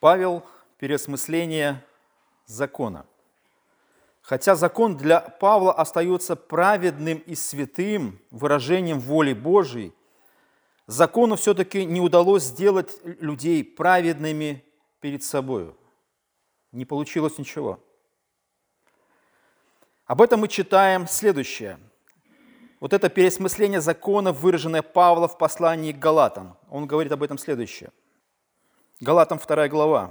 Павел – переосмысление закона. Хотя закон для Павла остается праведным и святым выражением воли Божией, закону все-таки не удалось сделать людей праведными перед собой. Не получилось ничего. Об этом мы читаем следующее. Вот это пересмысление закона, выраженное Павла в послании к Галатам. Он говорит об этом следующее. Галатам 2 глава.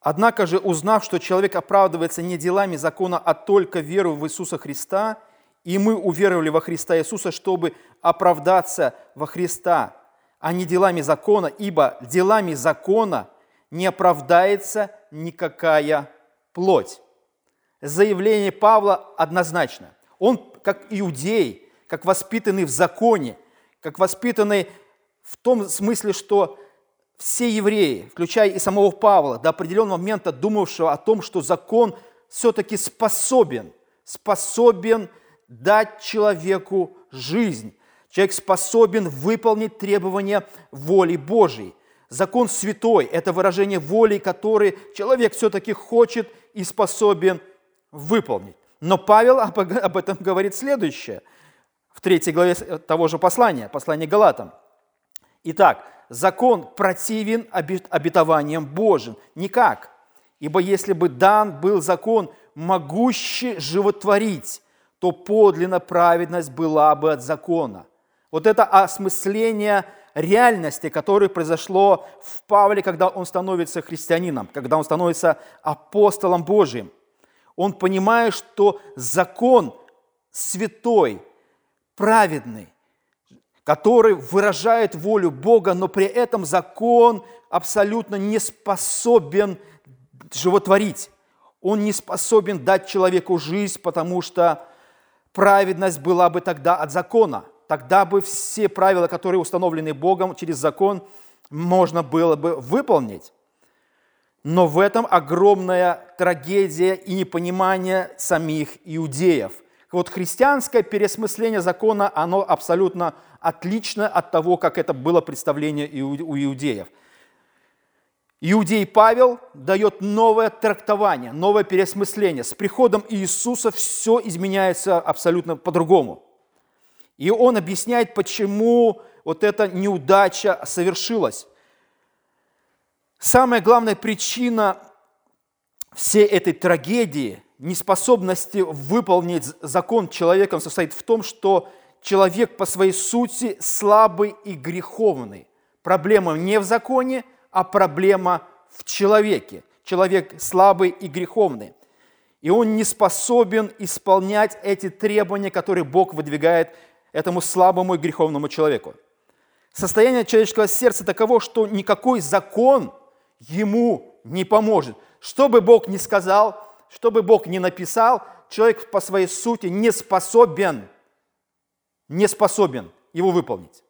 «Однако же, узнав, что человек оправдывается не делами закона, а только верой в Иисуса Христа, и мы уверовали во Христа Иисуса, чтобы оправдаться во Христа, а не делами закона, ибо делами закона не оправдается никакая плоть». Заявление Павла однозначно. Он, как иудей, как воспитанный в законе, как воспитанный в том смысле, что все евреи, включая и самого Павла, до определенного момента думавшего о том, что закон все-таки способен, способен дать человеку жизнь. Человек способен выполнить требования воли Божьей. Закон святой – это выражение воли, который человек все-таки хочет и способен выполнить. Но Павел об этом говорит следующее, в третьей главе того же послания, послания Галатам. Итак, закон противен обетованиям Божьим? Никак. Ибо если бы дан был закон, могущий животворить, то подлинно праведность была бы от закона. Вот это осмысление реальности, которое произошло в Павле, когда он становится христианином, когда он становится апостолом Божиим. Он понимает, что закон святой, праведный, который выражает волю Бога, но при этом закон абсолютно не способен животворить. Он не способен дать человеку жизнь, потому что праведность была бы тогда от закона. Тогда бы все правила, которые установлены Богом через закон, можно было бы выполнить. Но в этом огромная трагедия и непонимание самих иудеев. Вот христианское пересмысление закона, оно абсолютно отлично от того, как это было представление у иудеев. Иудей Павел дает новое трактование, новое переосмысление. С приходом Иисуса все изменяется абсолютно по-другому. И он объясняет, почему вот эта неудача совершилась. Самая главная причина всей этой трагедии, неспособности выполнить закон человеком состоит в том, что человек по своей сути слабый и греховный. Проблема не в законе, а проблема в человеке. Человек слабый и греховный. И он не способен исполнять эти требования, которые Бог выдвигает этому слабому и греховному человеку. Состояние человеческого сердца таково, что никакой закон ему не поможет. Что бы Бог ни сказал, что бы Бог ни написал, человек по своей сути не способен – не способен его выполнить.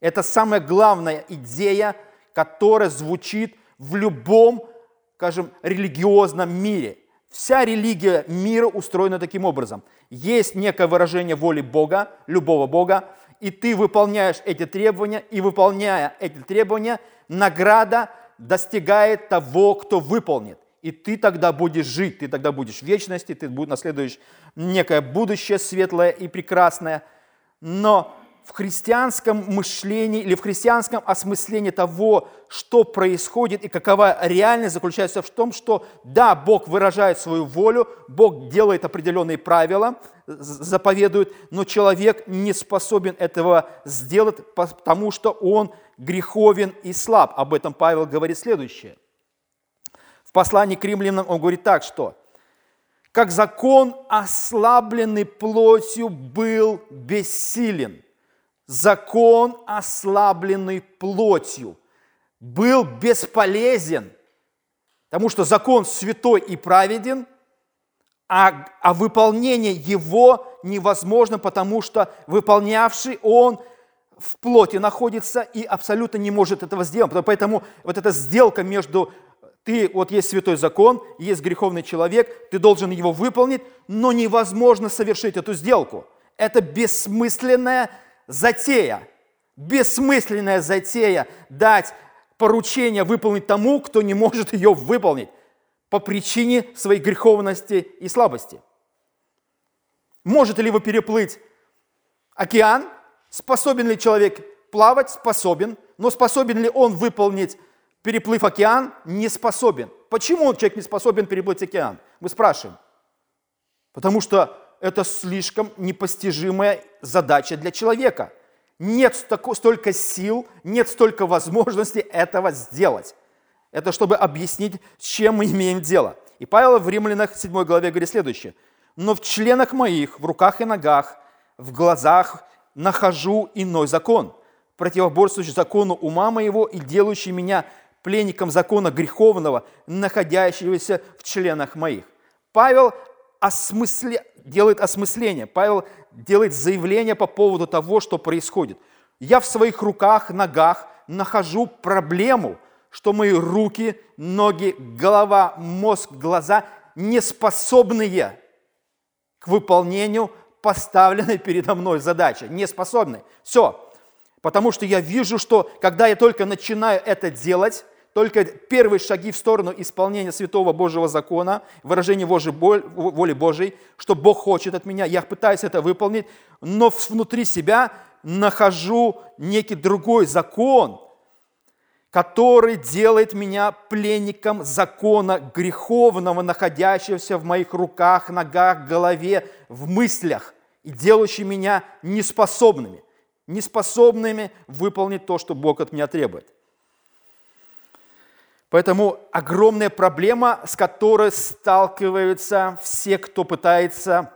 Это самая главная идея, которая звучит в любом, скажем, религиозном мире. Вся религия мира устроена таким образом. Есть некое выражение воли Бога, любого Бога, и ты выполняешь эти требования, и выполняя эти требования, награда достигает того, кто выполнит. И ты тогда будешь жить, ты тогда будешь в вечности, ты наследуешь некое будущее светлое и прекрасное – но в христианском мышлении или в христианском осмыслении того, что происходит и какова реальность, заключается в том, что да, Бог выражает свою волю, Бог делает определенные правила, заповедует, но человек не способен этого сделать, потому что он греховен и слаб. Об этом Павел говорит следующее. В послании к римлянам он говорит так, что как закон, ослабленный плотью, был бессилен. Закон, ослабленный плотью, был бесполезен, потому что закон святой и праведен, а, а выполнение его невозможно, потому что выполнявший он в плоти находится и абсолютно не может этого сделать. Поэтому вот эта сделка между ты, вот есть святой закон, есть греховный человек, ты должен его выполнить, но невозможно совершить эту сделку. Это бессмысленная затея. Бессмысленная затея дать поручение выполнить тому, кто не может ее выполнить по причине своей греховности и слабости. Может ли вы переплыть океан? Способен ли человек плавать? Способен. Но способен ли он выполнить переплыв океан? Не способен. Почему человек не способен переплыть океан? Мы спрашиваем. Потому что это слишком непостижимая задача для человека. Нет столько сил, нет столько возможностей этого сделать. Это чтобы объяснить, с чем мы имеем дело. И Павел в Римлянах 7 главе говорит следующее. «Но в членах моих, в руках и ногах, в глазах нахожу иной закон, противоборствующий закону ума моего и делающий меня пленником закона греховного, находящегося в членах моих». Павел осмысле, делает осмысление, Павел делает заявление по поводу того, что происходит. Я в своих руках, ногах нахожу проблему, что мои руки, ноги, голова, мозг, глаза не способные к выполнению поставленной передо мной задачи. Не способны. Все. Потому что я вижу, что когда я только начинаю это делать, только первые шаги в сторону исполнения святого Божьего закона, выражения воли Божьей, что Бог хочет от меня, я пытаюсь это выполнить, но внутри себя нахожу некий другой закон, который делает меня пленником закона греховного, находящегося в моих руках, ногах, голове, в мыслях, и делающий меня неспособными, неспособными выполнить то, что Бог от меня требует. Поэтому огромная проблема, с которой сталкиваются все, кто пытается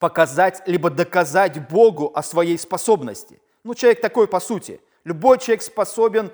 показать либо доказать Богу о своей способности. Ну, человек такой по сути. Любой человек способен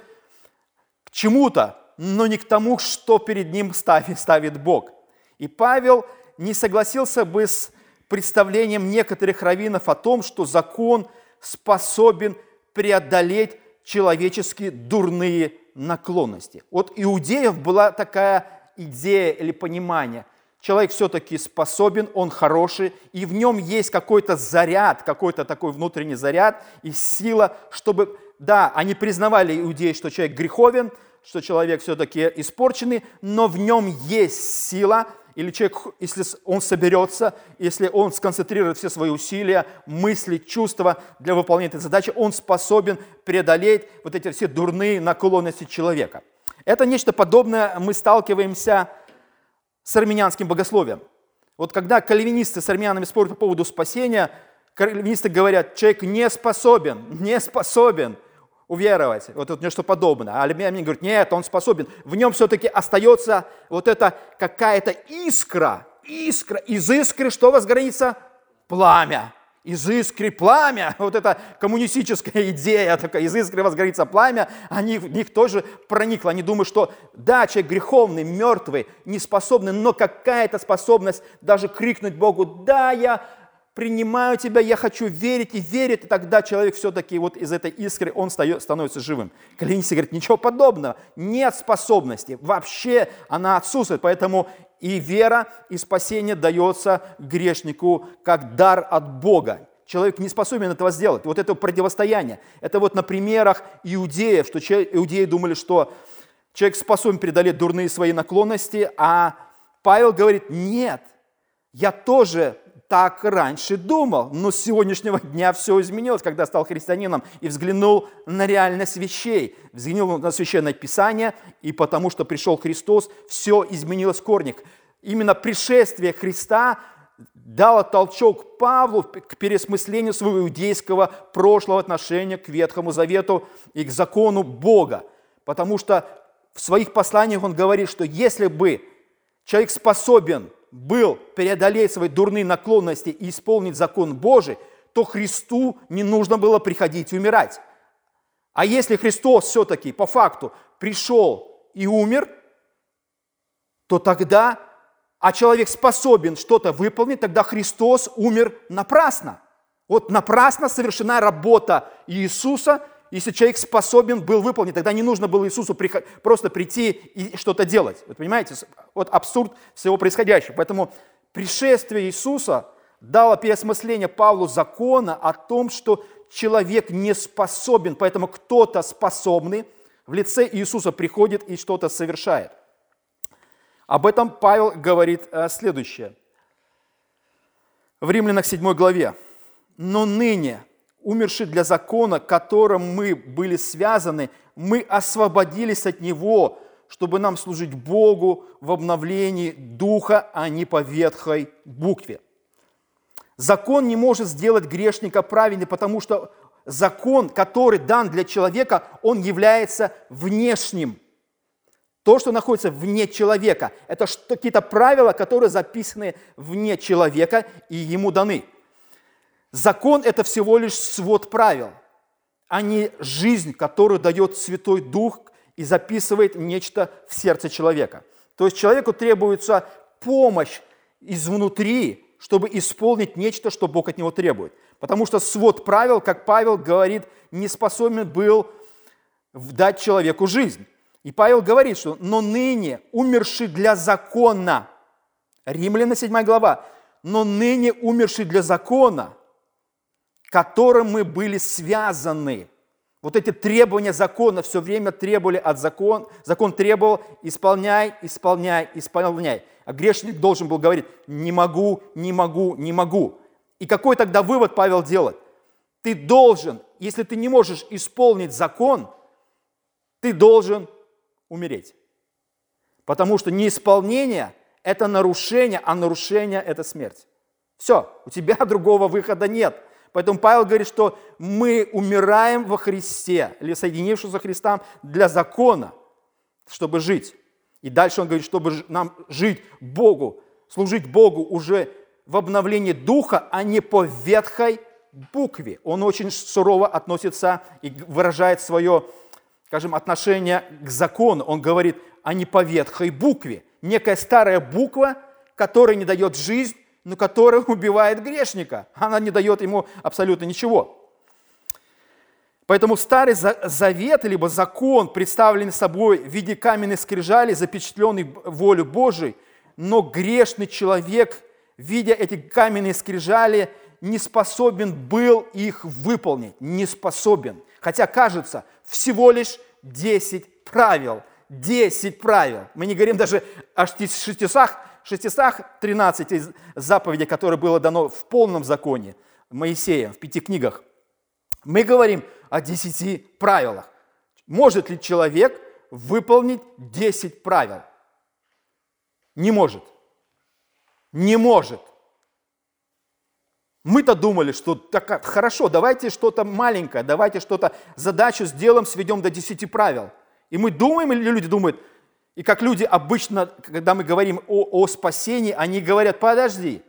к чему-то, но не к тому, что перед ним ставит, ставит Бог. И Павел не согласился бы с представлением некоторых раввинов о том, что закон способен преодолеть человеческие дурные наклонности. Вот иудеев была такая идея или понимание. Человек все-таки способен, он хороший, и в нем есть какой-то заряд, какой-то такой внутренний заряд и сила, чтобы, да, они признавали иудеи, что человек греховен, что человек все-таки испорченный, но в нем есть сила, или человек, если он соберется, если он сконцентрирует все свои усилия, мысли, чувства для выполнения этой задачи, он способен преодолеть вот эти все дурные наклонности человека. Это нечто подобное мы сталкиваемся с армянским богословием. Вот когда кальвинисты с армянами спорят по поводу спасения, кальвинисты говорят, человек не способен, не способен – уверовать, вот это нечто подобное. А Алимьянин говорит, нет, он способен. В нем все-таки остается вот эта какая-то искра, искра. Из искры что возгорится? Пламя. Из искры пламя, вот эта коммунистическая идея, такая, из искры возгорится пламя, они, в них тоже проникло. Они думают, что да, человек греховный, мертвый, неспособный, но какая-то способность даже крикнуть Богу, да, я принимаю тебя, я хочу верить и верить, и тогда человек все-таки вот из этой искры, он становится живым. Калинистик говорит, ничего подобного, нет способности, вообще она отсутствует, поэтому и вера, и спасение дается грешнику как дар от Бога. Человек не способен этого сделать. Вот это противостояние. Это вот на примерах иудеев, что иудеи думали, что человек способен преодолеть дурные свои наклонности, а Павел говорит, нет, я тоже так раньше думал, но с сегодняшнего дня все изменилось, когда стал христианином и взглянул на реальность вещей, взглянул на Священное Писание, и потому что пришел Христос, все изменилось в корнях. Именно пришествие Христа дало толчок Павлу к пересмыслению своего иудейского прошлого отношения к Ветхому Завету и к закону Бога. Потому что в своих посланиях он говорит, что если бы человек способен был преодолеть свои дурные наклонности и исполнить закон Божий, то Христу не нужно было приходить и умирать. А если Христос все-таки по факту пришел и умер, то тогда, а человек способен что-то выполнить, тогда Христос умер напрасно. Вот напрасно совершена работа Иисуса – если человек способен был выполнить, тогда не нужно было Иисусу просто прийти и что-то делать. Вы понимаете? Вот абсурд всего происходящего. Поэтому пришествие Иисуса дало переосмысление Павлу закона о том, что человек не способен, поэтому кто-то способный в лице Иисуса приходит и что-то совершает. Об этом Павел говорит э, следующее. В Римлянах 7 главе. «Но ныне, умерши для закона, которым мы были связаны, мы освободились от него, чтобы нам служить Богу в обновлении духа, а не по ветхой букве. Закон не может сделать грешника праведным, потому что закон, который дан для человека, он является внешним. То, что находится вне человека, это какие-то правила, которые записаны вне человека и ему даны. Закон – это всего лишь свод правил, а не жизнь, которую дает Святой Дух и записывает нечто в сердце человека. То есть человеку требуется помощь изнутри, чтобы исполнить нечто, что Бог от него требует. Потому что свод правил, как Павел говорит, не способен был дать человеку жизнь. И Павел говорит, что «но ныне умерший для закона». Римляна 7 глава. «Но ныне умерший для закона, которым мы были связаны». Вот эти требования закона все время требовали от закона. Закон требовал «исполняй, исполняй, исполняй». А грешник должен был говорить «не могу, не могу, не могу». И какой тогда вывод Павел делает? Ты должен, если ты не можешь исполнить закон, ты должен умереть. Потому что неисполнение – это нарушение, а нарушение – это смерть. Все, у тебя другого выхода нет – Поэтому Павел говорит, что мы умираем во Христе, или соединившись со Христом для закона, чтобы жить. И дальше он говорит, чтобы нам жить Богу, служить Богу уже в обновлении духа, а не по ветхой букве. Он очень сурово относится и выражает свое, скажем, отношение к закону. Он говорит, а не по ветхой букве. Некая старая буква, которая не дает жизнь, но которая убивает грешника. Она не дает ему абсолютно ничего. Поэтому Старый Завет, либо закон, представленный собой в виде каменной скрижали, запечатленный волю Божией, но грешный человек, видя эти каменные скрижали, не способен был их выполнить, не способен. Хотя кажется, всего лишь 10 правил, 10 правил. Мы не говорим даже о 600, 613 заповедей, которые было дано в полном законе Моисея, в пяти книгах, мы говорим о десяти правилах. Может ли человек выполнить 10 правил? Не может. Не может. Мы-то думали, что так, хорошо, давайте что-то маленькое, давайте что-то, задачу сделаем, сведем до 10 правил. И мы думаем, или люди думают, и как люди обычно, когда мы говорим о, о спасении, они говорят, подожди,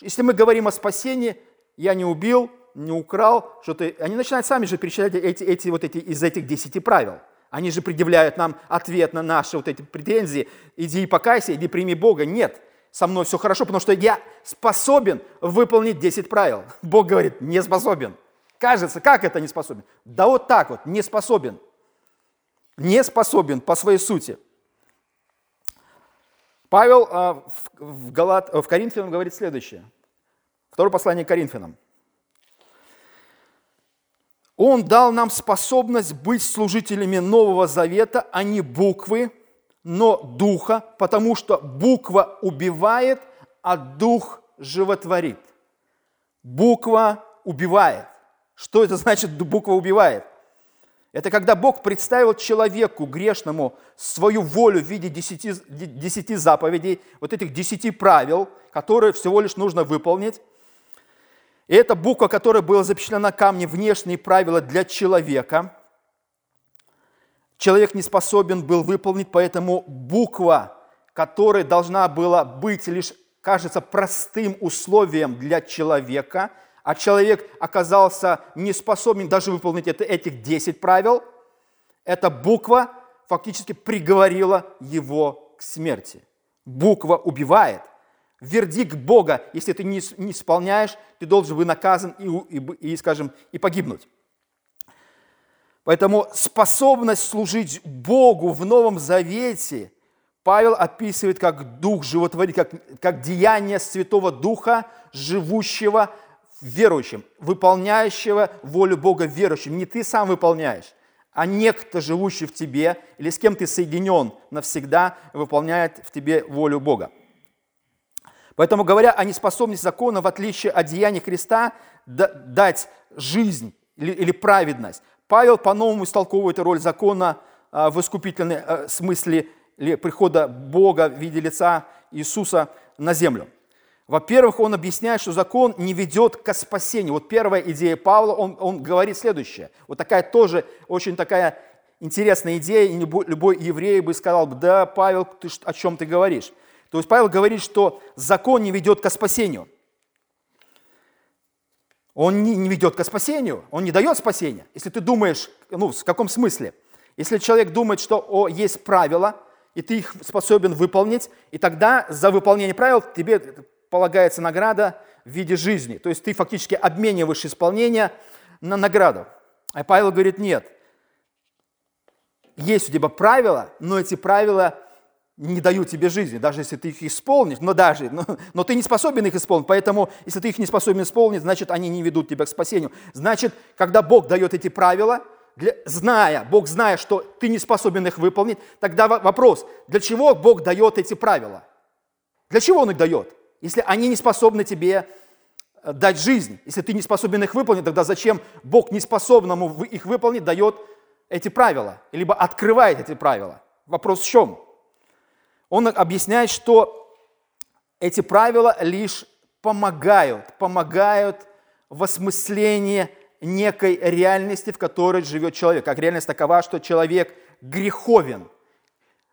если мы говорим о спасении, я не убил, не украл, что ты... Они начинают сами же перечислять эти, эти, вот эти, из этих десяти правил. Они же предъявляют нам ответ на наши вот эти претензии. Иди и покайся, иди прими Бога. Нет, со мной все хорошо, потому что я способен выполнить 10 правил. Бог говорит, не способен. Кажется, как это не способен? Да вот так вот, не способен. Не способен по своей сути. Павел а, в, Галат, в Коринфянам говорит следующее. Второе послание к Коринфянам. Он дал нам способность быть служителями Нового Завета, а не буквы, но духа, потому что буква убивает, а дух животворит. Буква убивает. Что это значит, буква убивает? Это когда Бог представил человеку грешному свою волю в виде десяти, десяти заповедей, вот этих десяти правил, которые всего лишь нужно выполнить. И эта буква, которая была запечатлена на камне, внешние правила для человека, человек не способен был выполнить, поэтому буква, которая должна была быть лишь, кажется, простым условием для человека – а человек оказался не способен даже выполнить это, этих 10 правил, эта буква фактически приговорила его к смерти. Буква убивает. Вердикт Бога, если ты не, не исполняешь, ты должен быть наказан и, и, и, скажем, и погибнуть. Поэтому способность служить Богу в Новом Завете Павел описывает как Дух животворит, как, как деяние Святого Духа, живущего верующим, выполняющего волю Бога верующим. Не ты сам выполняешь, а некто, живущий в тебе, или с кем ты соединен навсегда, выполняет в тебе волю Бога. Поэтому, говоря о неспособности закона, в отличие от деяния Христа, дать жизнь или, праведность, Павел по-новому истолковывает роль закона а, в искупительном а, смысле прихода Бога в виде лица Иисуса на землю. Во-первых, он объясняет, что закон не ведет к спасению. Вот первая идея Павла, он, он говорит следующее. Вот такая тоже очень такая интересная идея, и любой, любой еврей бы сказал, да, Павел, ты, о чем ты говоришь? То есть Павел говорит, что закон не ведет к спасению. Он не, не ведет к спасению, он не дает спасения. Если ты думаешь, ну, в каком смысле? Если человек думает, что о, есть правила, и ты их способен выполнить, и тогда за выполнение правил тебе полагается награда в виде жизни. То есть ты фактически обмениваешь исполнение на награду. А Павел говорит, нет. Есть у тебя правила, но эти правила не дают тебе жизни, даже если ты их исполнишь, но даже, но, но ты не способен их исполнить, поэтому если ты их не способен исполнить, значит, они не ведут тебя к спасению. Значит, когда Бог дает эти правила, для, зная, Бог зная, что ты не способен их выполнить, тогда вопрос, для чего Бог дает эти правила? Для чего Он их дает? Если они не способны тебе э, дать жизнь, если ты не способен их выполнить, тогда зачем Бог неспособному их выполнить дает эти правила, либо открывает эти правила? Вопрос в чем? Он объясняет, что эти правила лишь помогают, помогают в осмыслении некой реальности, в которой живет человек. Как реальность такова, что человек греховен.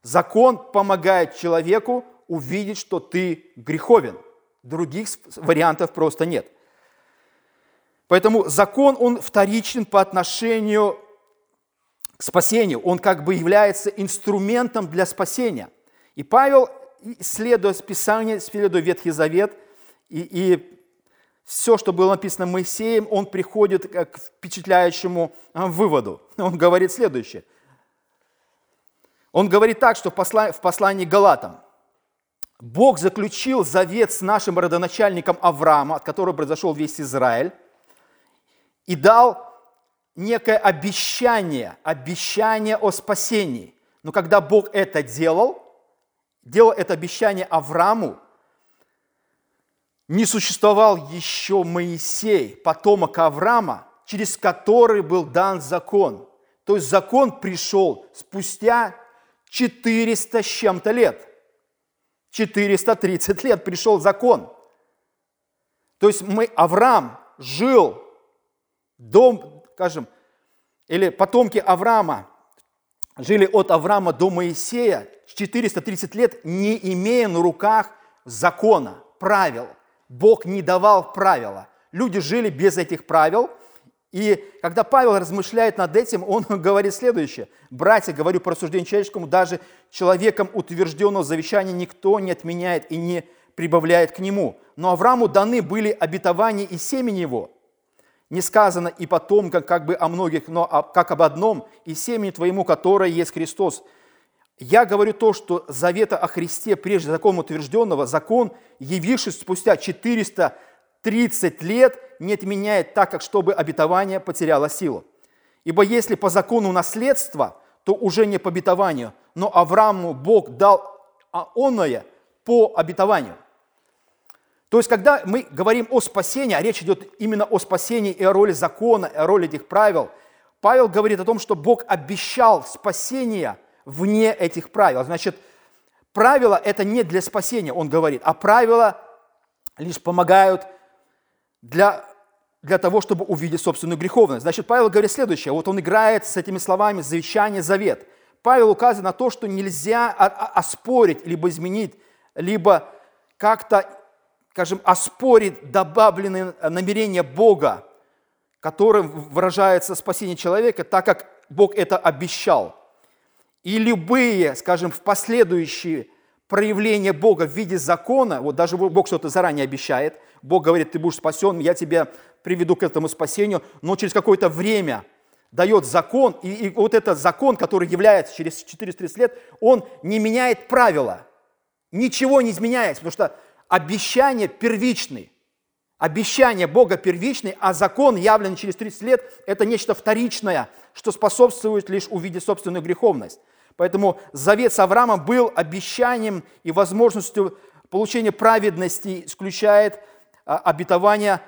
Закон помогает человеку увидеть, что ты греховен. Других вариантов просто нет. Поэтому закон, он вторичен по отношению к спасению. Он как бы является инструментом для спасения. И Павел, исследуя Писание, исследуя Ветхий Завет, и, и все, что было написано Моисеем, он приходит к впечатляющему а, выводу. Он говорит следующее. Он говорит так, что в послании, Галатам – Бог заключил завет с нашим родоначальником Авраама, от которого произошел весь Израиль, и дал некое обещание, обещание о спасении. Но когда Бог это делал, делал это обещание Аврааму, не существовал еще Моисей, потомок Авраама, через который был дан закон. То есть закон пришел спустя 400 с чем-то лет – 430 лет пришел закон. То есть мы, Авраам жил, дом, скажем, или потомки Авраама жили от Авраама до Моисея 430 лет, не имея на руках закона, правил. Бог не давал правила. Люди жили без этих правил – и когда Павел размышляет над этим, он говорит следующее. «Братья, говорю по рассуждению человеческому, даже человеком утвержденного завещания никто не отменяет и не прибавляет к нему. Но Аврааму даны были обетования и семени его. Не сказано и потомка как бы о многих, но как об одном, и семени твоему, которое есть Христос. Я говорю то, что завета о Христе, прежде закона утвержденного, закон, явившись спустя 400 30 лет не отменяет так, как чтобы обетование потеряло силу. Ибо если по закону наследства, то уже не по обетованию, но Аврааму Бог дал оное по обетованию. То есть, когда мы говорим о спасении, а речь идет именно о спасении и о роли закона, и о роли этих правил, Павел говорит о том, что Бог обещал спасение вне этих правил. Значит, правила – это не для спасения, он говорит, а правила лишь помогают для, для того, чтобы увидеть собственную греховность. Значит, Павел говорит следующее. Вот он играет с этими словами «завещание, завет». Павел указывает на то, что нельзя оспорить, либо изменить, либо как-то, скажем, оспорить добавленные намерения Бога, которым выражается спасение человека, так как Бог это обещал. И любые, скажем, в последующие проявления Бога в виде закона, вот даже Бог что-то заранее обещает – Бог говорит, ты будешь спасен, я тебя приведу к этому спасению, но через какое-то время дает закон, и, и вот этот закон, который является через 430 лет, он не меняет правила, ничего не изменяется, потому что обещание первичный, Обещание Бога первичный, а закон, явленный через 30 лет, это нечто вторичное, что способствует лишь увидеть собственную греховность. Поэтому завет с Авраамом был обещанием и возможностью получения праведности, исключает а, обетование,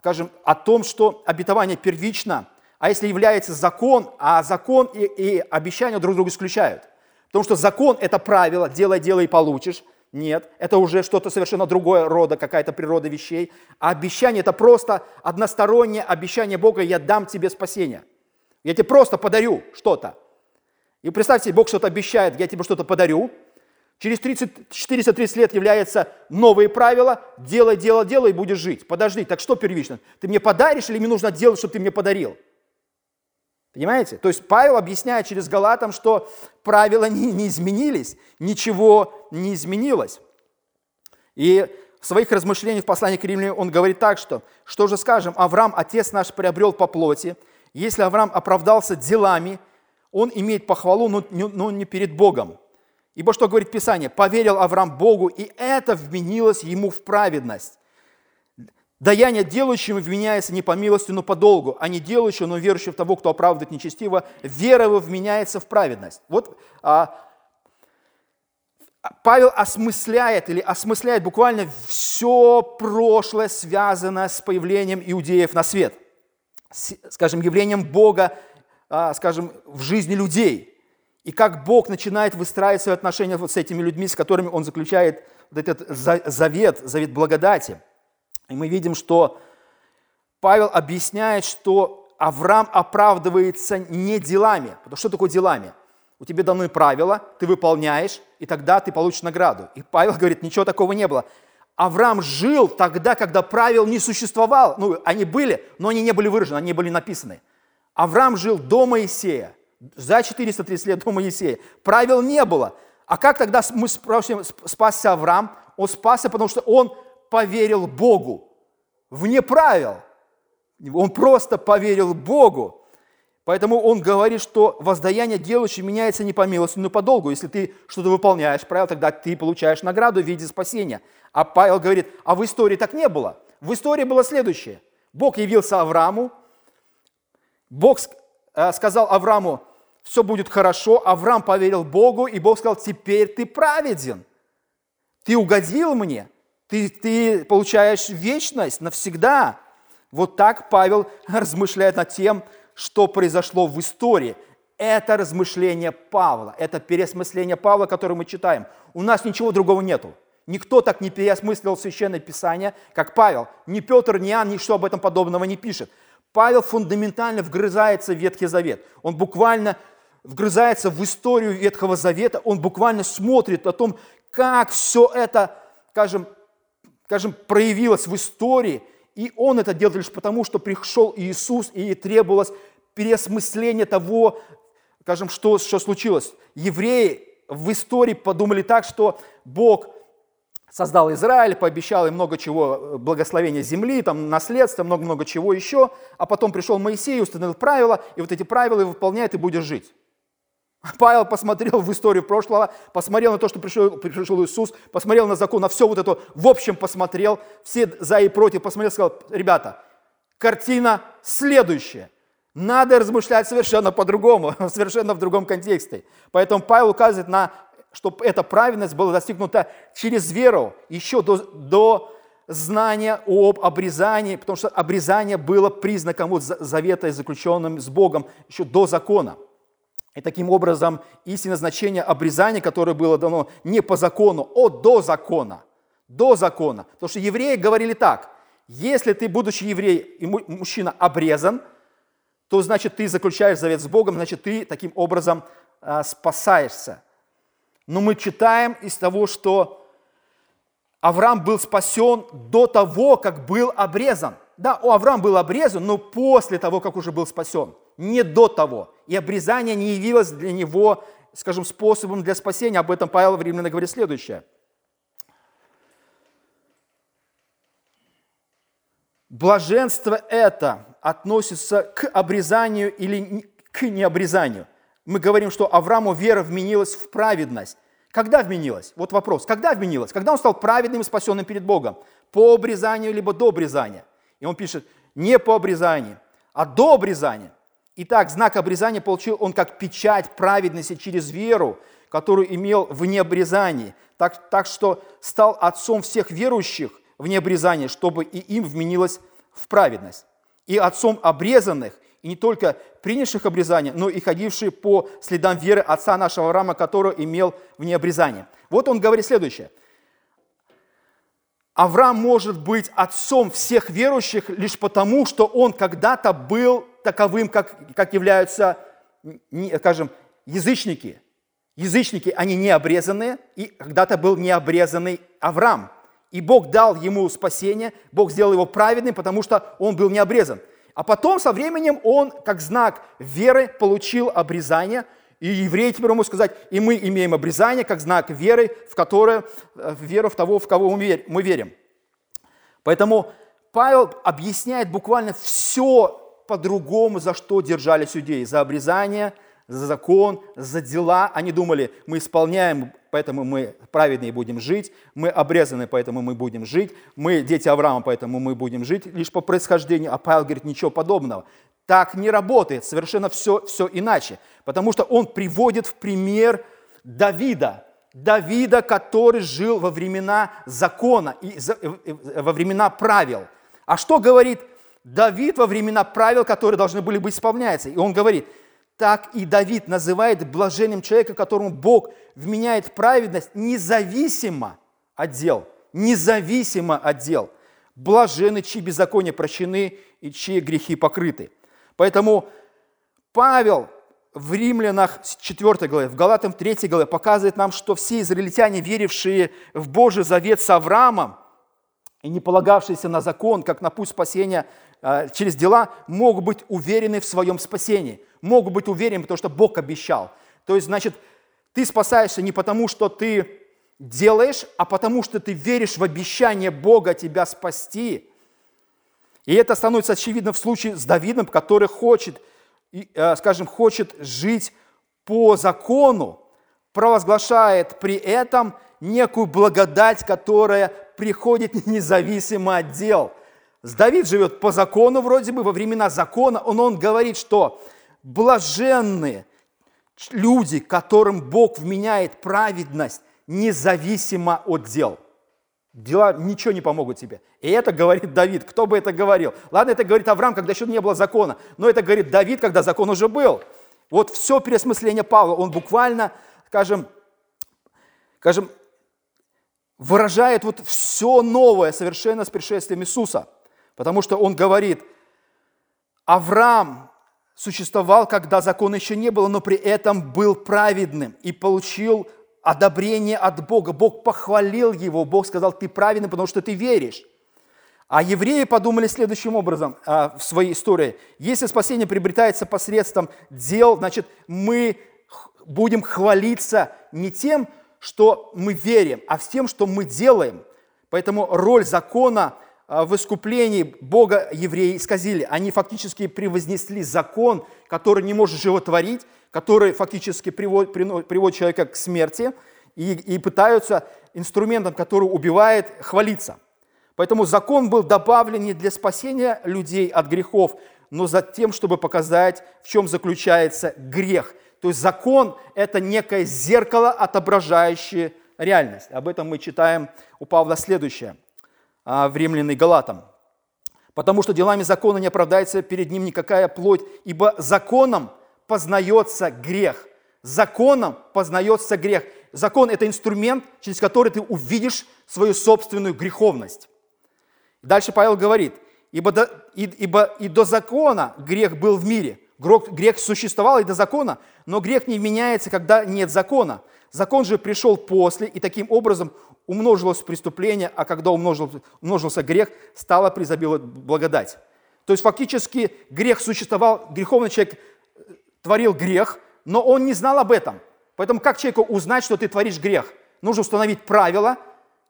скажем, о том, что обетование первично, а если является закон, а закон и, и обещание друг друга исключают. Потому что закон – это правило, делай, делай и получишь. Нет, это уже что-то совершенно другое рода, какая-то природа вещей. А обещание – это просто одностороннее обещание Бога, я дам тебе спасение. Я тебе просто подарю что-то. И представьте, Бог что-то обещает, я тебе что-то подарю. Через 30, 430 лет являются новые правила. Делай, делай, делай, и будешь жить. Подожди, так что первично? Ты мне подаришь или мне нужно делать, чтобы ты мне подарил? Понимаете? То есть Павел объясняет через Галатам, что правила не, не изменились, ничего не изменилось. И в своих размышлениях в послании к римлянам он говорит так, что «Что же скажем, Авраам, отец наш, приобрел по плоти, если Авраам оправдался делами, он имеет похвалу, но не, перед Богом. Ибо что говорит Писание? Поверил Авраам Богу, и это вменилось ему в праведность. Даяние делающему вменяется не по милости, но по долгу, а не делающему, но верующему в того, кто оправдывает нечестиво, вера его вменяется в праведность. Вот а, Павел осмысляет или осмысляет буквально все прошлое, связанное с появлением иудеев на свет, с, скажем, явлением Бога, скажем, в жизни людей. И как Бог начинает выстраивать свои отношения вот с этими людьми, с которыми Он заключает вот этот завет, завет благодати – и мы видим, что Павел объясняет, что Авраам оправдывается не делами. Потому что такое делами? У тебя даны правила, ты выполняешь, и тогда ты получишь награду. И Павел говорит, ничего такого не было. Авраам жил тогда, когда правил не существовало. Ну, они были, но они не были выражены, они не были написаны. Авраам жил до Моисея, за 430 лет до Моисея. Правил не было. А как тогда мы спросим, спасся Авраам? Он спасся, потому что он поверил Богу, вне правил. Он просто поверил Богу. Поэтому он говорит, что воздаяние делающий меняется не по милости, но по долгу. Если ты что-то выполняешь правил, тогда ты получаешь награду в виде спасения. А Павел говорит, а в истории так не было. В истории было следующее. Бог явился Аврааму, Бог э, сказал Аврааму, все будет хорошо, Авраам поверил Богу, и Бог сказал, теперь ты праведен, ты угодил мне, ты, ты получаешь вечность навсегда. Вот так Павел размышляет над тем, что произошло в истории. Это размышление Павла, это переосмысление Павла, которое мы читаем. У нас ничего другого нету. Никто так не переосмыслил Священное Писание, как Павел. Ни Петр, ни Иоанн, ничто об этом подобного не пишет. Павел фундаментально вгрызается в Ветхий Завет. Он буквально вгрызается в историю Ветхого Завета, он буквально смотрит о том, как все это, скажем, скажем, проявилось в истории, и он это делал лишь потому, что пришел Иисус, и требовалось переосмысление того, скажем, что, что случилось. Евреи в истории подумали так, что Бог создал Израиль, пообещал им много чего, благословения земли, там, наследство, много-много чего еще, а потом пришел Моисей, установил правила, и вот эти правила выполняет, и будешь жить. Павел посмотрел в историю прошлого, посмотрел на то, что пришел, пришел Иисус, посмотрел на закон, на все вот это, в общем посмотрел, все за и против, посмотрел, сказал, ребята, картина следующая. Надо размышлять совершенно по-другому, совершенно в другом контексте. Поэтому Павел указывает на, чтобы эта праведность была достигнута через веру, еще до, до знания об обрезании, потому что обрезание было признаком вот завета, заключенным с Богом еще до закона. И таким образом истинное значение обрезания, которое было дано не по закону, а до закона. До закона. Потому что евреи говорили так, если ты, будучи еврей и мужчина, обрезан, то значит ты заключаешь завет с Богом, значит ты таким образом э, спасаешься. Но мы читаем из того, что Авраам был спасен до того, как был обрезан. Да, Авраам был обрезан, но после того, как уже был спасен не до того. И обрезание не явилось для него, скажем, способом для спасения. Об этом Павел в Римлянах говорит следующее. Блаженство это относится к обрезанию или к необрезанию. Мы говорим, что Аврааму вера вменилась в праведность. Когда вменилось? Вот вопрос. Когда вменилось? Когда он стал праведным и спасенным перед Богом? По обрезанию либо до обрезания? И он пишет, не по обрезанию, а до обрезания. Итак, знак обрезания получил он как печать праведности через веру, которую имел в необрезании, так, так что стал отцом всех верующих в необрезании, чтобы и им вменилось в праведность. И отцом обрезанных, и не только принявших обрезание, но и ходивших по следам веры отца нашего Авраама, который имел в необрезании. Вот он говорит следующее. Авраам может быть отцом всех верующих лишь потому, что он когда-то был таковым, как, как являются, скажем, язычники. Язычники, они не обрезанные, и когда-то был необрезанный Авраам. И Бог дал ему спасение, Бог сделал его праведным, потому что он был не обрезан. А потом со временем он, как знак веры, получил обрезание. И евреи теперь могут сказать, и мы имеем обрезание, как знак веры, в которое, в веру в того, в кого мы верим. Поэтому Павел объясняет буквально все по-другому, за что держались иудеи. За обрезание, за закон, за дела. Они думали, мы исполняем, поэтому мы праведные будем жить. Мы обрезаны, поэтому мы будем жить. Мы дети Авраама, поэтому мы будем жить лишь по происхождению. А Павел говорит, ничего подобного. Так не работает, совершенно все, все иначе. Потому что он приводит в пример Давида, Давида, который жил во времена закона и во времена правил. А что говорит Давид во времена правил, которые должны были быть исполняться. И он говорит, так и Давид называет блаженным человека, которому Бог вменяет праведность независимо от дел. Независимо от дел. Блажены, чьи беззакония прощены и чьи грехи покрыты. Поэтому Павел в Римлянах 4 главе, в Галатам 3 главе показывает нам, что все израильтяне, верившие в Божий завет с Авраамом и не полагавшиеся на закон, как на путь спасения через дела могут быть уверены в своем спасении. Могут быть уверены, потому что Бог обещал. То есть, значит, ты спасаешься не потому, что ты делаешь, а потому, что ты веришь в обещание Бога тебя спасти. И это становится очевидно в случае с Давидом, который хочет, э, скажем, хочет жить по закону, провозглашает при этом некую благодать, которая приходит независимо от дел – Давид живет по закону вроде бы, во времена закона, он, он говорит, что блаженные люди, которым Бог вменяет праведность, независимо от дел. Дела ничего не помогут тебе. И это говорит Давид. Кто бы это говорил? Ладно, это говорит Авраам, когда еще не было закона. Но это говорит Давид, когда закон уже был. Вот все переосмысление Павла, он буквально, скажем, скажем, выражает вот все новое совершенно с пришествием Иисуса – Потому что он говорит, Авраам существовал, когда закона еще не было, но при этом был праведным и получил одобрение от Бога. Бог похвалил его, Бог сказал, ты праведный, потому что ты веришь. А евреи подумали следующим образом а, в своей истории. Если спасение приобретается посредством дел, значит, мы будем хвалиться не тем, что мы верим, а с тем, что мы делаем. Поэтому роль закона – в искуплении Бога евреи исказили. Они фактически превознесли закон, который не может животворить, который фактически приводит, приводит человека к смерти, и, и пытаются инструментом, который убивает, хвалиться. Поэтому закон был добавлен не для спасения людей от грехов, но за тем, чтобы показать, в чем заключается грех. То есть закон – это некое зеркало, отображающее реальность. Об этом мы читаем у Павла следующее – а, в Римлян и Галатам. Потому что делами закона не оправдается перед ним никакая плоть, ибо законом познается грех. Законом познается грех. Закон – это инструмент, через который ты увидишь свою собственную греховность. Дальше Павел говорит, ибо до, и, ибо и до закона грех был в мире. Грех существовал и до закона, но грех не меняется, когда нет закона. Закон же пришел после, и таким образом умножилось преступление, а когда умножился, грех, стала преизобиловать благодать. То есть фактически грех существовал, греховный человек э, творил грех, но он не знал об этом. Поэтому как человеку узнать, что ты творишь грех? Нужно установить правила,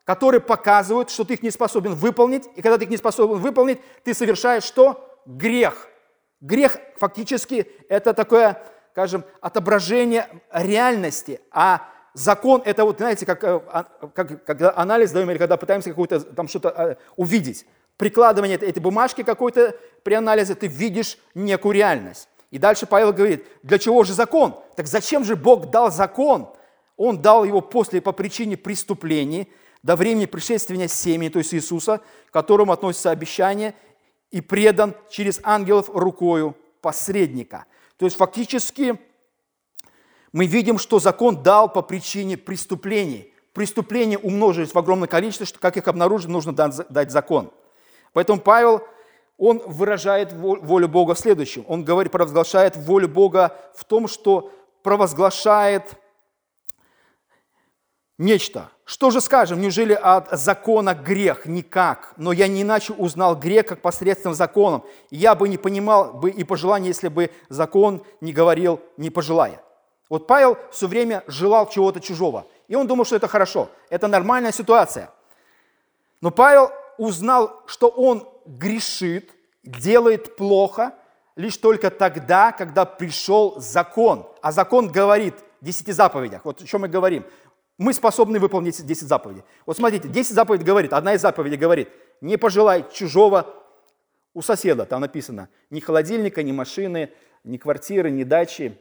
которые показывают, что ты их не способен выполнить. И когда ты их не способен выполнить, ты совершаешь что? Грех. Грех фактически это такое, скажем, отображение реальности, а закон – это вот, знаете, как, э, а, как, когда анализ даем или когда пытаемся какое-то там что-то э, увидеть. Прикладывание этой бумажки какой-то при анализе ты видишь некую реальность. И дальше Павел говорит, для чего же закон? Так зачем же Бог дал закон? Он дал его после, по причине преступлений, до времени пришествия семени, то есть Иисуса, к которому относится обещание, и предан через ангелов рукою посредника. То есть фактически мы видим, что закон дал по причине преступлений. Преступления умножились в огромное количество, что как их обнаружить, нужно дать закон. Поэтому Павел, он выражает волю Бога в следующем. Он говорит, провозглашает волю Бога в том, что провозглашает нечто. Что же скажем, неужели от закона грех? Никак. Но я не иначе узнал грех, как посредством закона. Я бы не понимал бы и пожелания, если бы закон не говорил, не пожелая. Вот Павел все время желал чего-то чужого. И он думал, что это хорошо. Это нормальная ситуация. Но Павел узнал, что он грешит, делает плохо, лишь только тогда, когда пришел закон. А закон говорит в десяти заповедях. Вот о чем мы говорим мы способны выполнить 10 заповедей. Вот смотрите, 10 заповедей говорит, одна из заповедей говорит, не пожелай чужого у соседа, там написано, ни холодильника, ни машины, ни квартиры, ни дачи,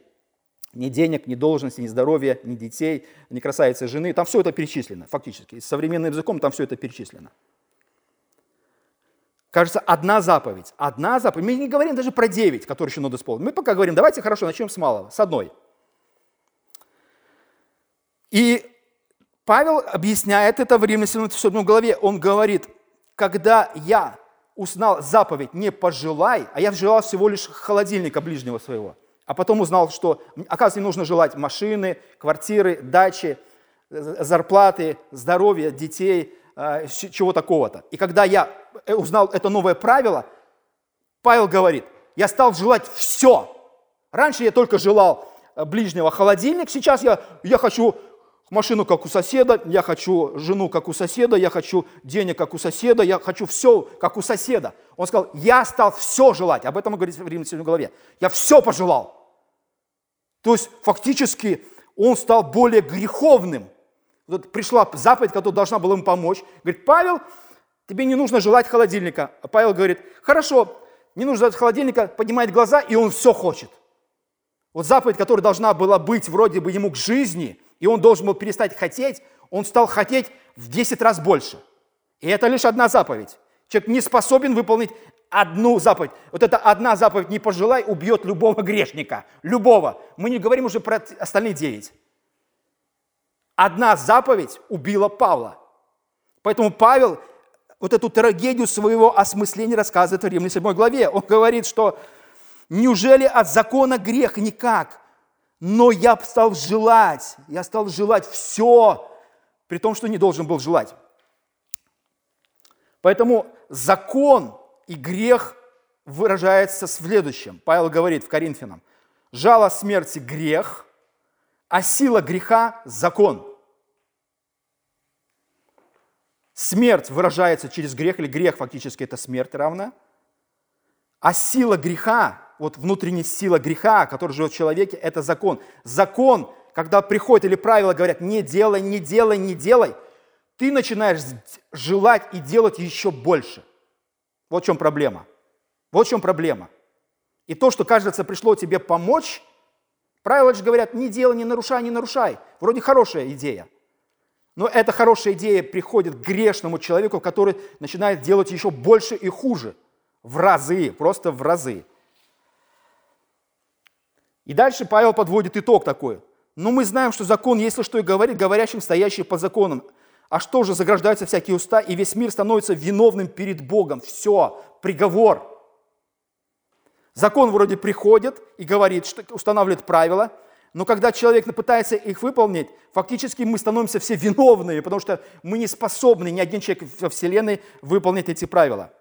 ни денег, ни должности, ни здоровья, ни детей, ни красавицы жены. Там все это перечислено, фактически. С современным языком там все это перечислено. Кажется, одна заповедь. Одна заповедь. Мы не говорим даже про девять, которые еще надо исполнить. Мы пока говорим, давайте хорошо, начнем с малого, с одной. И Павел объясняет это в Римлянам 7 главе. Он говорит, когда я узнал заповедь «не пожелай», а я желал всего лишь холодильника ближнего своего, а потом узнал, что, оказывается, мне нужно желать машины, квартиры, дачи, зарплаты, здоровья, детей, э, чего такого-то. И когда я э, узнал это новое правило, Павел говорит, я стал желать все. Раньше я только желал э, ближнего холодильник, сейчас я, я хочу машину, как у соседа, я хочу жену, как у соседа, я хочу денег, как у соседа, я хочу все, как у соседа. Он сказал, я стал все желать. Об этом говорит в Римляне главе. Я все пожелал. То есть фактически он стал более греховным. Вот пришла заповедь, которая должна была ему помочь. Говорит, Павел, тебе не нужно желать холодильника. А Павел говорит, хорошо, не нужно желать холодильника, поднимает глаза, и он все хочет. Вот заповедь, которая должна была быть вроде бы ему к жизни – и он должен был перестать хотеть, он стал хотеть в 10 раз больше. И это лишь одна заповедь. Человек не способен выполнить одну заповедь. Вот эта одна заповедь «не пожелай» убьет любого грешника. Любого. Мы не говорим уже про остальные девять. Одна заповедь убила Павла. Поэтому Павел вот эту трагедию своего осмысления рассказывает в Римляне 7 главе. Он говорит, что неужели от закона грех никак? но я стал желать, я стал желать все, при том, что не должен был желать. Поэтому закон и грех выражается в следующем. Павел говорит в Коринфянам, жало смерти – грех, а сила греха – закон. Смерть выражается через грех, или грех фактически это смерть равна, а сила греха вот внутренняя сила греха, который живет в человеке, это закон. Закон, когда приходит или правила говорят, не делай, не делай, не делай, ты начинаешь желать и делать еще больше. Вот в чем проблема. Вот в чем проблема. И то, что, кажется, пришло тебе помочь, правила же говорят, не делай, не нарушай, не нарушай. Вроде хорошая идея. Но эта хорошая идея приходит к грешному человеку, который начинает делать еще больше и хуже. В разы, просто в разы. И дальше Павел подводит итог такой. Но мы знаем, что закон, если что и говорит, говорящим, стоящим по законам. А что же, заграждаются всякие уста, и весь мир становится виновным перед Богом. Все, приговор. Закон вроде приходит и говорит, что устанавливает правила, но когда человек пытается их выполнить, фактически мы становимся все виновными, потому что мы не способны, ни один человек во Вселенной выполнить эти правила.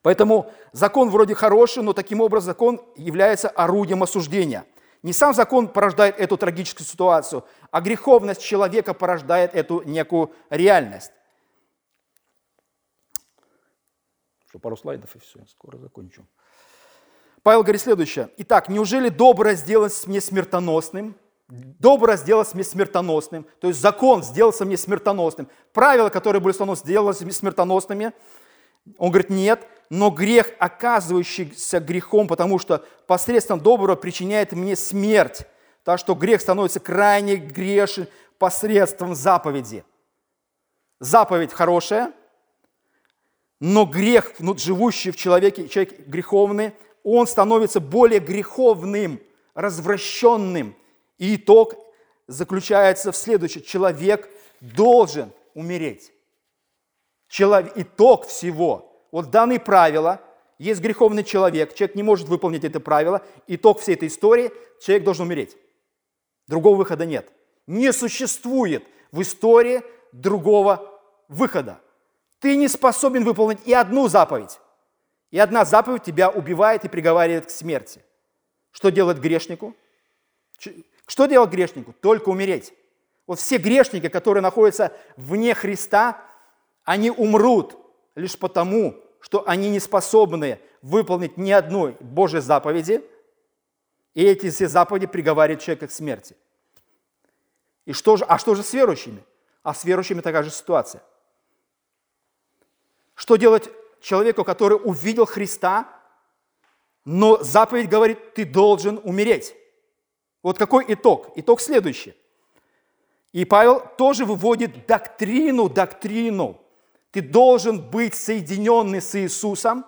Поэтому закон вроде хороший, но таким образом закон является орудием осуждения. Не сам закон порождает эту трагическую ситуацию, а греховность человека порождает эту некую реальность. Что, пару слайдов и все, скоро закончу. Павел говорит следующее. Итак, неужели доброе сделать мне смертоносным? Добро сделалось мне смертоносным, то есть закон сделался мне смертоносным. Правила, которые были установлены, сделались мне смертоносными. Он говорит, нет, но грех, оказывающийся грехом, потому что посредством доброго причиняет мне смерть. Так что грех становится крайне грешен посредством заповеди. Заповедь хорошая, но грех, ну, живущий в человеке, человек греховный, он становится более греховным, развращенным. И итог заключается в следующем. Человек должен умереть. Человек, итог всего. Вот данные правила, есть греховный человек, человек не может выполнить это правило. Итог всей этой истории, человек должен умереть. Другого выхода нет. Не существует в истории другого выхода. Ты не способен выполнить и одну заповедь. И одна заповедь тебя убивает и приговаривает к смерти. Что делать грешнику? Что делать грешнику? Только умереть. Вот все грешники, которые находятся вне Христа, они умрут лишь потому, что они не способны выполнить ни одной Божьей заповеди, и эти все заповеди приговаривают человека к смерти. И что же, а что же с верующими? А с верующими такая же ситуация. Что делать человеку, который увидел Христа, но заповедь говорит, ты должен умереть. Вот какой итог? Итог следующий. И Павел тоже выводит доктрину, доктрину. Ты должен быть соединенный с Иисусом.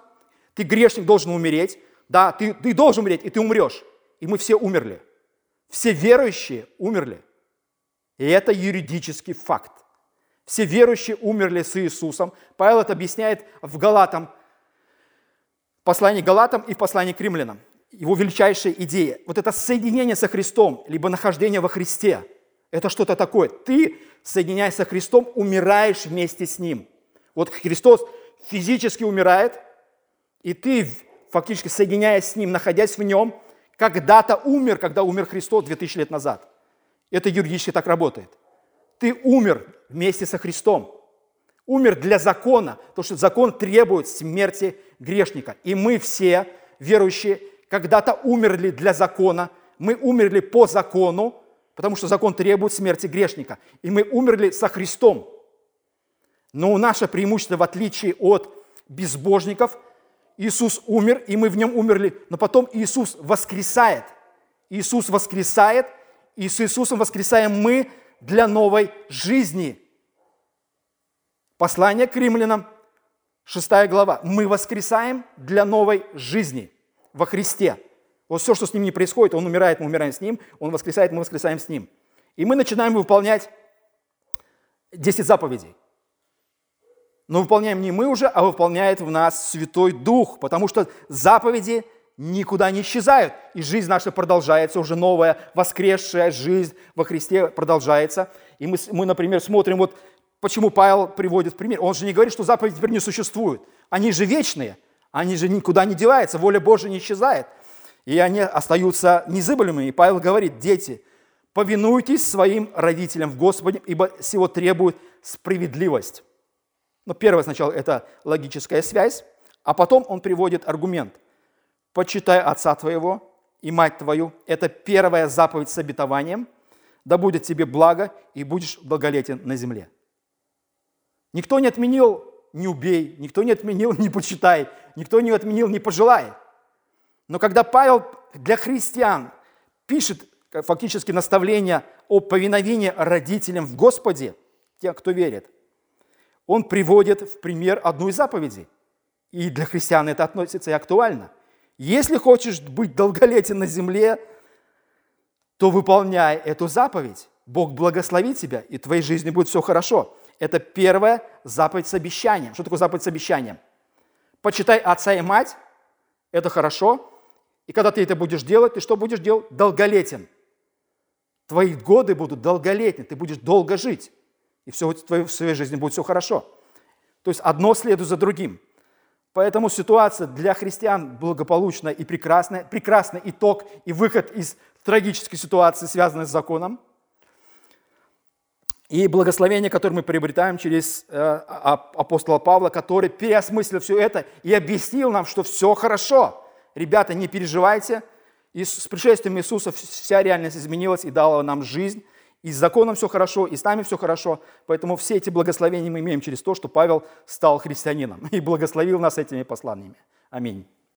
Ты грешник должен умереть. Да, ты, ты должен умереть, и ты умрешь. И мы все умерли. Все верующие умерли. И это юридический факт. Все верующие умерли с Иисусом. Павел это объясняет в Галатам, в послании Галатам и в послании к римлянам. Его величайшая идея. Вот это соединение со Христом, либо нахождение во Христе. Это что-то такое. Ты, соединяясь со Христом, умираешь вместе с Ним. Вот Христос физически умирает, и ты, фактически соединяясь с Ним, находясь в Нем, когда-то умер, когда умер Христос 2000 лет назад. Это юридически так работает. Ты умер вместе со Христом. Умер для закона, потому что закон требует смерти грешника. И мы все, верующие, когда-то умерли для закона, мы умерли по закону, потому что закон требует смерти грешника. И мы умерли со Христом. Но наше преимущество, в отличие от безбожников, Иисус умер, и мы в нем умерли, но потом Иисус воскресает. Иисус воскресает, и с Иисусом воскресаем мы для новой жизни. Послание к римлянам, 6 глава. Мы воскресаем для новой жизни во Христе. Вот все, что с ним не происходит, он умирает, мы умираем с ним, он воскресает, мы воскресаем с ним. И мы начинаем выполнять 10 заповедей. Но выполняем не мы уже, а выполняет в нас Святой Дух, потому что заповеди никуда не исчезают, и жизнь наша продолжается, уже новая воскресшая жизнь во Христе продолжается. И мы, мы например, смотрим, вот почему Павел приводит пример. Он же не говорит, что заповеди теперь не существуют. Они же вечные, они же никуда не деваются, воля Божия не исчезает. И они остаются незыблемыми. И Павел говорит, дети, повинуйтесь своим родителям в Господе, ибо сего требует справедливость. Но первое сначала это логическая связь, а потом он приводит аргумент почитай отца твоего и мать твою. Это первая заповедь с обетованием. Да будет тебе благо, и будешь долголетен на земле. Никто не отменил «не убей», никто не отменил «не почитай», никто не отменил «не пожелай». Но когда Павел для христиан пишет фактически наставление о повиновении родителям в Господе, тем, кто верит, он приводит в пример одну из заповедей. И для христиан это относится и актуально – если хочешь быть долголетен на земле, то выполняй эту заповедь. Бог благословит тебя, и в твоей жизни будет все хорошо. Это первая заповедь с обещанием. Что такое заповедь с обещанием? Почитай отца и мать, это хорошо. И когда ты это будешь делать, ты что будешь делать? Долголетен. Твои годы будут долголетны, ты будешь долго жить. И все в твоей, в своей жизни будет все хорошо. То есть одно следует за другим. Поэтому ситуация для христиан благополучная и прекрасная, прекрасный итог и выход из трагической ситуации, связанной с законом. И благословение, которое мы приобретаем через э, апостола Павла, который переосмыслил все это и объяснил нам, что все хорошо. Ребята, не переживайте, И с пришествием Иисуса вся реальность изменилась и дала нам жизнь. И с законом все хорошо, и с нами все хорошо. Поэтому все эти благословения мы имеем через то, что Павел стал христианином и благословил нас этими посланиями. Аминь.